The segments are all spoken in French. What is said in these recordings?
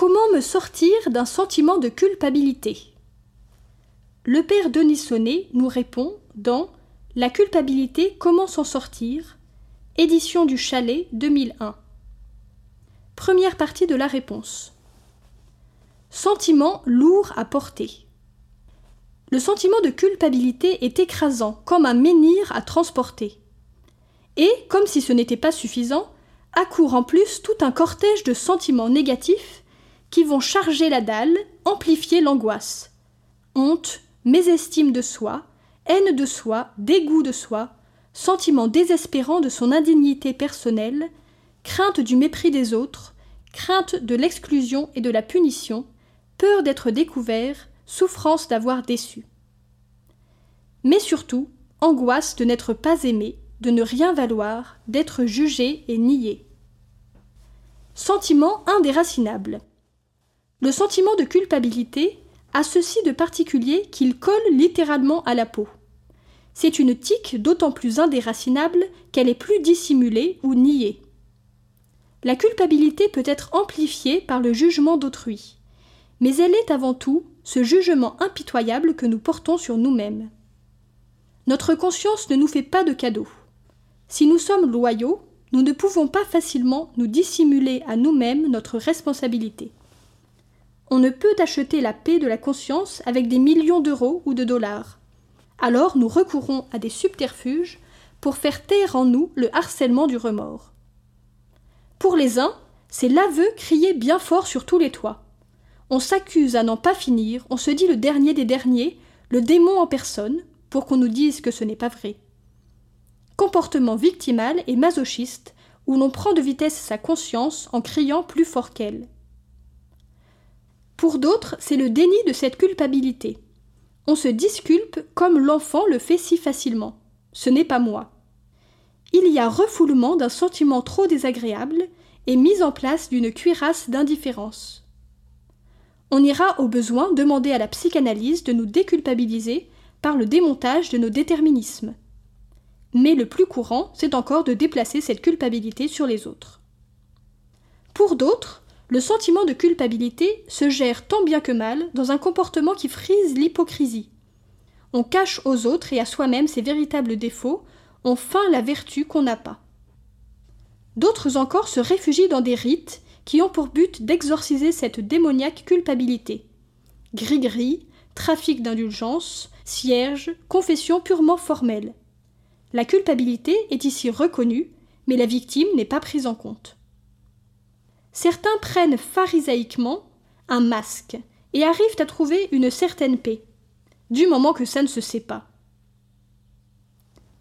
Comment me sortir d'un sentiment de culpabilité? Le père Denis Sonnet nous répond dans La culpabilité, comment s'en sortir? Édition du Chalet 2001. Première partie de la réponse. Sentiment lourd à porter. Le sentiment de culpabilité est écrasant, comme un menhir à transporter. Et, comme si ce n'était pas suffisant, accourt en plus tout un cortège de sentiments négatifs qui vont charger la dalle, amplifier l'angoisse. Honte, mésestime de soi, haine de soi, dégoût de soi, sentiment désespérant de son indignité personnelle, crainte du mépris des autres, crainte de l'exclusion et de la punition, peur d'être découvert, souffrance d'avoir déçu. Mais surtout, angoisse de n'être pas aimé, de ne rien valoir, d'être jugé et nié. Sentiment indéracinable. Le sentiment de culpabilité a ceci de particulier qu'il colle littéralement à la peau. C'est une tique d'autant plus indéracinable qu'elle est plus dissimulée ou niée. La culpabilité peut être amplifiée par le jugement d'autrui, mais elle est avant tout ce jugement impitoyable que nous portons sur nous-mêmes. Notre conscience ne nous fait pas de cadeaux. Si nous sommes loyaux, nous ne pouvons pas facilement nous dissimuler à nous-mêmes notre responsabilité. On ne peut acheter la paix de la conscience avec des millions d'euros ou de dollars. Alors nous recourons à des subterfuges pour faire taire en nous le harcèlement du remords. Pour les uns, c'est l'aveu crié bien fort sur tous les toits. On s'accuse à n'en pas finir, on se dit le dernier des derniers, le démon en personne, pour qu'on nous dise que ce n'est pas vrai. Comportement victimal et masochiste, où l'on prend de vitesse sa conscience en criant plus fort qu'elle. Pour d'autres, c'est le déni de cette culpabilité. On se disculpe comme l'enfant le fait si facilement. Ce n'est pas moi. Il y a refoulement d'un sentiment trop désagréable et mise en place d'une cuirasse d'indifférence on ira au besoin demander à la psychanalyse de nous déculpabiliser par le démontage de nos déterminismes. Mais le plus courant, c'est encore de déplacer cette culpabilité sur les autres. Pour d'autres, le sentiment de culpabilité se gère tant bien que mal dans un comportement qui frise l'hypocrisie. On cache aux autres et à soi-même ses véritables défauts, on feint la vertu qu'on n'a pas. D'autres encore se réfugient dans des rites qui ont pour but d'exorciser cette démoniaque culpabilité. Gris-gris, trafic d'indulgence, cierge, confession purement formelle. La culpabilité est ici reconnue, mais la victime n'est pas prise en compte. Certains prennent pharisaïquement un masque et arrivent à trouver une certaine paix, du moment que ça ne se sait pas.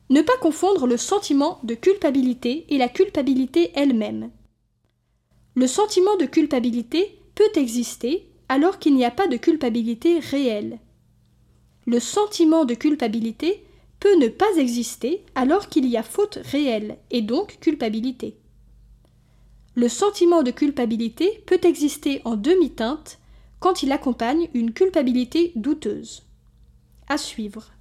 Ne pas confondre le sentiment de culpabilité et la culpabilité elle-même. Le sentiment de culpabilité peut exister alors qu'il n'y a pas de culpabilité réelle. Le sentiment de culpabilité peut ne pas exister alors qu'il y a faute réelle et donc culpabilité. Le sentiment de culpabilité peut exister en demi-teinte quand il accompagne une culpabilité douteuse. À suivre.